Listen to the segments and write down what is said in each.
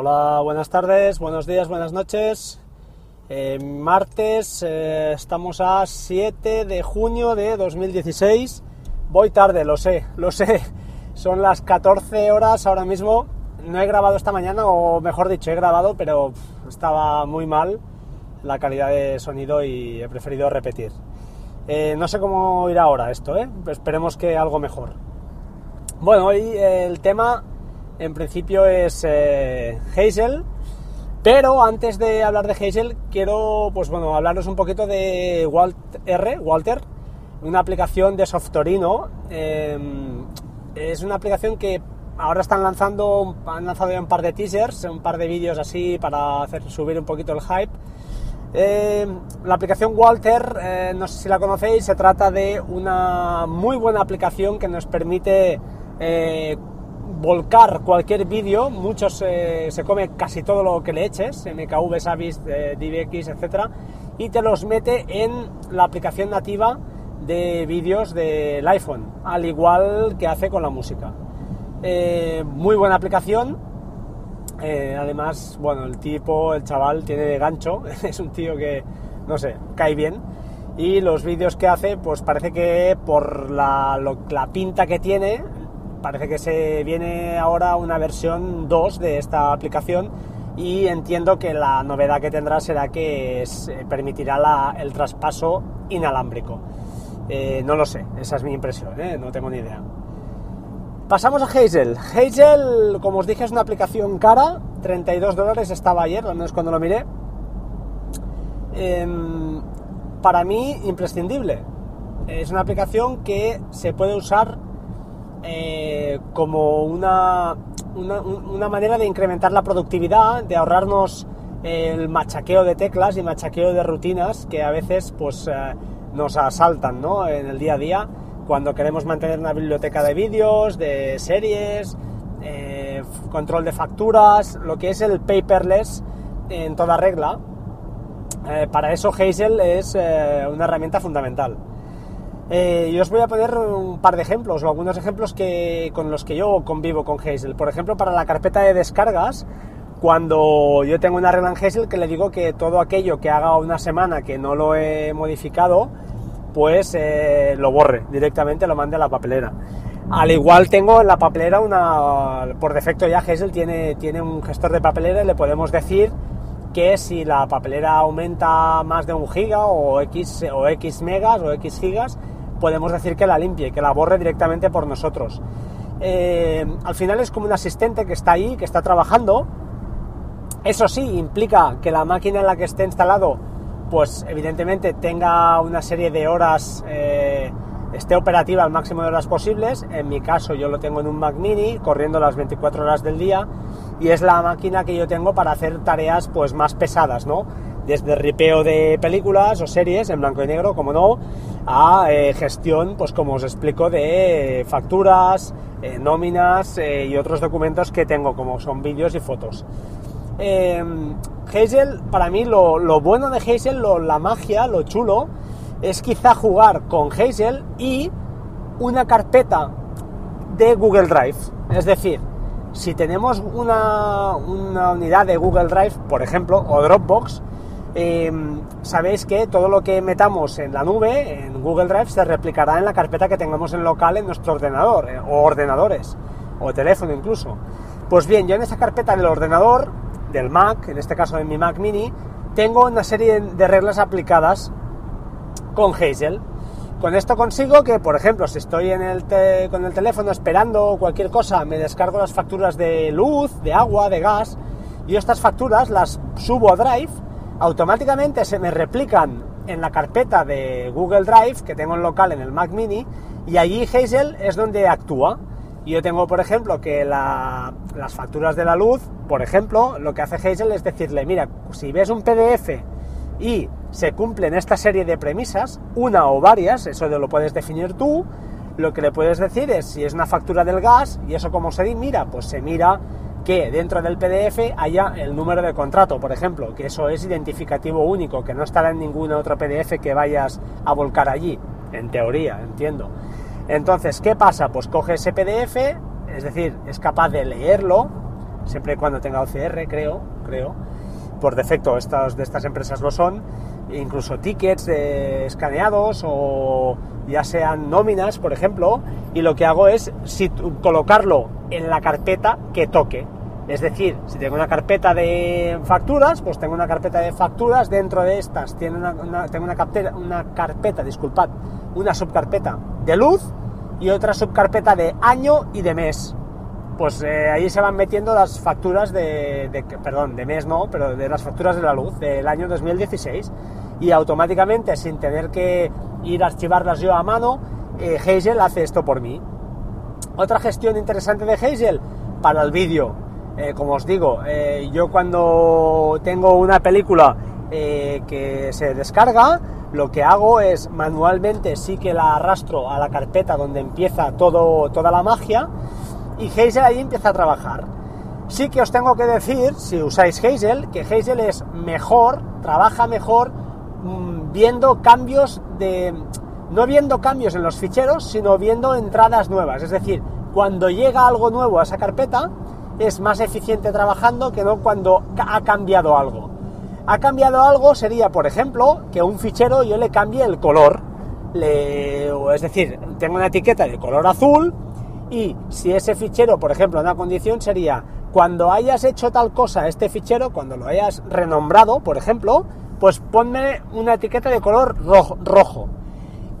Hola, buenas tardes, buenos días, buenas noches. Eh, martes, eh, estamos a 7 de junio de 2016. Voy tarde, lo sé, lo sé. Son las 14 horas ahora mismo. No he grabado esta mañana, o mejor dicho, he grabado, pero estaba muy mal la calidad de sonido y he preferido repetir. Eh, no sé cómo irá ahora esto, ¿eh? esperemos que algo mejor. Bueno, hoy el tema en principio es eh, Hazel, pero antes de hablar de Hazel quiero pues bueno, hablaros un poquito de Walter, R, Walter una aplicación de Softorino. Em, es una aplicación que ahora están lanzando, han lanzado ya un par de teasers, un par de vídeos así para hacer subir un poquito el hype. Em, la aplicación Walter, eh, no sé si la conocéis, se trata de una muy buena aplicación que nos permite eh, volcar cualquier vídeo, muchos eh, se come casi todo lo que le eches, MKV, Savis, eh, DivX, etcétera, y te los mete en la aplicación nativa de vídeos del iPhone, al igual que hace con la música. Eh, muy buena aplicación. además, bueno, el tipo, el chaval tiene gancho, es un tío que, no sé, cae bien. Y los vídeos que hace, pues parece que por la pinta que tiene, parece que se viene ahora una versión 2 de esta aplicación y entiendo que la novedad que tendrá será que permitirá el traspaso inalámbrico. Eh, no lo sé, esa es mi impresión, ¿eh? no tengo ni idea. Pasamos a Hazel. Hazel, como os dije, es una aplicación cara, 32 dólares estaba ayer, al menos cuando lo miré. Em, para mí, imprescindible. Es una aplicación que se puede usar eh, como una, una, manera de incrementar la productividad, de ahorrarnos el machaqueo de teclas y machaqueo de rutinas que a veces pues, eh, nos asaltan en el día a día cuando queremos mantener una biblioteca de vídeos, de series, eh, control de facturas, lo que es el paperless en toda regla. para eso Hazel es una herramienta fundamental. Eh, yo os voy a poner un par de ejemplos o algunos ejemplos que, con los que yo convivo con Hazel. Por ejemplo, para la carpeta de descargas, cuando yo tengo una regla en Hazel que le digo que todo aquello que haga una semana que no lo he modificado, pues eh, lo borre directamente, lo mande a la papelera. Al igual tengo en la papelera una, por defecto ya Hazel tiene, tiene un gestor de papelera y le podemos decir que si la papelera aumenta más de un giga o X, o X megas o X gigas, podemos decir que la limpie, que la borre directamente por nosotros. Eh, al final es como un asistente que está ahí, que está trabajando. Eso sí, implica que la máquina en la que esté instalado, pues evidentemente tenga una serie de horas, eh, esté operativa al máximo de horas posibles. En mi caso yo lo tengo en un Mac mini, corriendo las 24 horas del día, y es la máquina que yo tengo para hacer tareas pues más pesadas, ¿no? Desde ripeo de películas o series en blanco y negro, como no, a eh, gestión, pues como os explico, de facturas, eh, nóminas eh, y otros documentos que tengo, como son vídeos y fotos. Hazel, para mí lo, bueno de Hazel, la magia, lo chulo, es quizá jugar con Hazel y una carpeta de Google Drive. Es decir, si tenemos una, una unidad de Google Drive, por ejemplo, o Dropbox, Em, sabéis que todo lo que metamos en la nube, en Google Drive, se replicará en la carpeta que tengamos en local en nuestro ordenador, eh, o ordenadores, o teléfono incluso. Pues bien, yo en esa carpeta del ordenador, del Mac, en este caso en mi Mac mini, tengo una serie de reglas aplicadas con Hazel. Con esto consigo que, por ejemplo, si estoy en el con el teléfono esperando cualquier cosa, me descargo las facturas de luz, de agua, de gas, y estas facturas las subo a Drive automáticamente se me replican en la carpeta de Google Drive que tengo en local en el Mac mini y allí Hazel es donde actúa. Yo tengo, por ejemplo, que las facturas de la luz, por ejemplo, lo que hace Hazel es decirle, mira, si ves un PDF y se cumplen esta serie de premisas, una o varias, eso lo puedes definir tú, lo que le puedes decir es si es una factura del gas y eso como se mira, pues se mira que dentro del PDF haya el número de contrato, por ejemplo, que eso es identificativo único, que no estará en ningún otro PDF que vayas a volcar allí, en teoría, entiendo. Entonces, ¿qué pasa? Pues coge ese PDF, es decir, es capaz de leerlo, siempre y cuando tenga OCR, creo, creo. Por defecto estas, de estas empresas lo son, incluso tickets escaneados o ya sean nóminas, por ejemplo, y lo que hago es colocarlo en la carpeta que toque. Es decir, si tengo una carpeta de facturas, pues tengo una carpeta de facturas, dentro de estas tiene una, tengo una, carpeta, una carpeta, disculpad, una subcarpeta de luz y otra subcarpeta de año y de mes. Pues eh, ahí se van metiendo las facturas de, de, perdón, de mes no, pero de las facturas de la luz del año 2016 y automáticamente sin tener que ir a archivarlas yo a mano, eh, Hazel hace esto por mí. Otra gestión interesante de Hazel para el vídeo eh, como os digo, eh, yo cuando tengo una película eh, que se descarga, lo que hago es manualmente sí que la arrastro a la carpeta donde empieza todo, toda la magia y Hazel ahí empieza a trabajar. Sí que os tengo que decir, si usáis Hazel, que Hazel es mejor, trabaja mejor mm, viendo cambios de... no viendo cambios en los ficheros, sino viendo entradas nuevas. Es decir, cuando llega algo nuevo a esa carpeta, es más eficiente trabajando que no cuando ha cambiado algo. Ha cambiado algo sería, por ejemplo, que un fichero yo le cambie el color. es decir, tengo una etiqueta de color azul y si ese fichero, por ejemplo, una condición sería cuando hayas hecho tal cosa este fichero, cuando lo hayas renombrado, por ejemplo, pues ponme una etiqueta de color rojo.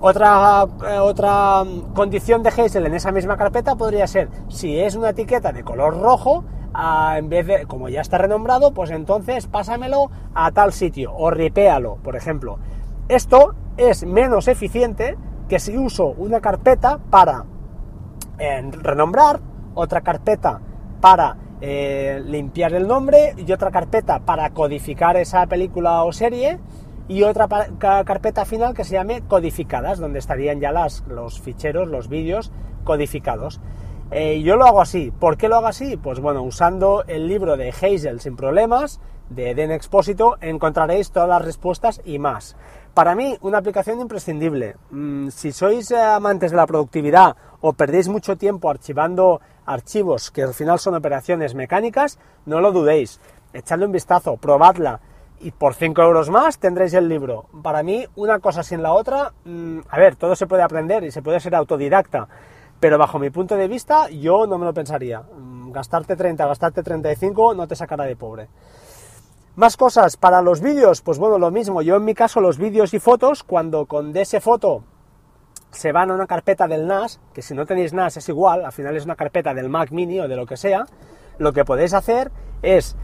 Otra, eh, otra condición de Hazel en esa misma carpeta podría ser, si es una etiqueta de color rojo, en vez de, como ya está renombrado, pues entonces pásamelo a tal sitio o ripéalo, por ejemplo. Esto es menos eficiente que si uso una carpeta para eh, renombrar, otra carpeta para eh, limpiar el nombre y otra carpeta para codificar esa película o serie y otra carpeta final que se llame codificadas, donde estarían ya los ficheros, los vídeos codificados. Eh, yo lo hago así. ¿Por qué lo hago así? Pues bueno, usando el libro de Hazel sin problemas, de Den Expósito, encontraréis todas las respuestas y más. Para mí, una aplicación imprescindible. Mm, si sois eh, amantes de la productividad o perdéis mucho tiempo archivando archivos que al final son operaciones mecánicas, no lo dudéis. Echadle un vistazo, probadla y por 5 euros más tendréis el libro. Para mí, una cosa sin la otra, mm, a ver, todo se puede aprender y se puede ser autodidacta, pero bajo mi punto de vista, yo no me lo pensaría. Mm, gastarte 30, gastarte 35 no te sacará de pobre. Más cosas, para los vídeos, pues bueno, lo mismo. Yo en mi caso, los vídeos y fotos, cuando con ese foto se van a una carpeta del NAS, que si no tenéis NAS es igual, al final es una carpeta del Mac Mini o de lo que sea, lo que podéis hacer es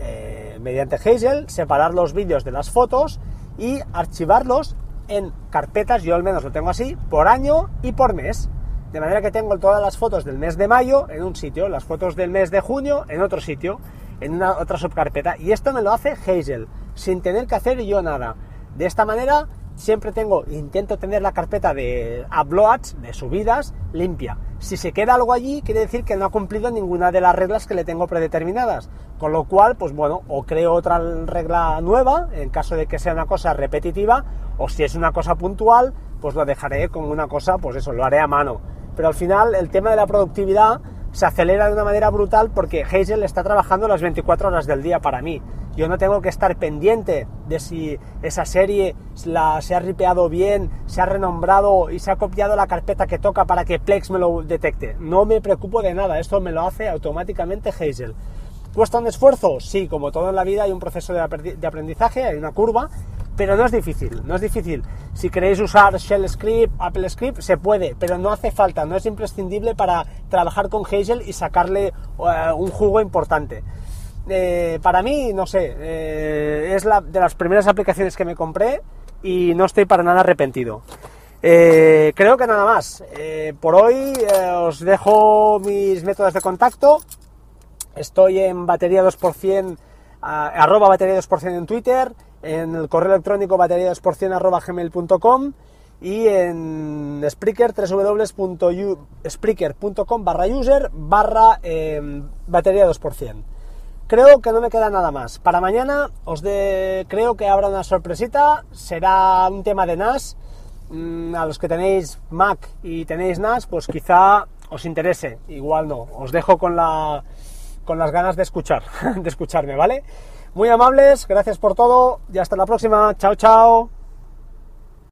eh, mediante Hazel separar los vídeos de las fotos y archivarlos en carpetas, yo al menos lo tengo así, por año y por mes. De manera que tengo todas las fotos del mes de mayo en un sitio, las fotos del mes de junio en otro sitio, en una otra subcarpeta. Y esto me lo hace Hazel, sin tener que hacer yo nada. De esta manera siempre tengo, intento tener la carpeta de uploads, de subidas, limpia. Si se queda algo allí, quiere decir que no ha cumplido ninguna de las reglas que le tengo predeterminadas. Con lo cual, pues bueno, o creo otra regla nueva, en caso de que sea una cosa repetitiva, o si es una cosa puntual, pues lo dejaré como una cosa, pues eso, lo haré a mano. Pero al final, el tema de la productividad se acelera de una manera brutal porque Hazel está trabajando las 24 horas del día para mí. Yo no tengo que estar pendiente de si esa serie la, se ha ripeado bien, se ha renombrado y se ha copiado la carpeta que toca para que Plex me lo detecte. No me preocupo de nada, esto me lo hace automáticamente Hazel. ¿Cuesta un esfuerzo? Sí, como todo en la vida hay un proceso de aprendizaje, hay una curva, pero no es difícil, no es difícil. Si queréis usar Shell Script, Apple Script, se puede, pero no hace falta, no es imprescindible para trabajar con Hazel y sacarle eh, un jugo importante. Eh, para mí, no sé, eh, es la, de las primeras aplicaciones que me compré y no estoy para nada arrepentido. creo que nada más. por hoy os dejo mis métodos de contacto. Estoy en batería 2%, arroba batería 2% en Twitter, en el correo electrónico batería 2% gmail.com y en Spreaker www.spreaker.com barra user barra batería 2%. Creo que no me queda nada más. Para mañana os de, creo que habrá una sorpresita. Será un tema de NAS. Mm, a los que tenéis Mac y tenéis NAS, pues quizá os interese. Igual no. Os dejo con la con las ganas de escuchar, de escucharme, ¿vale? Muy amables, gracias por todo y hasta la próxima. Chao, chao.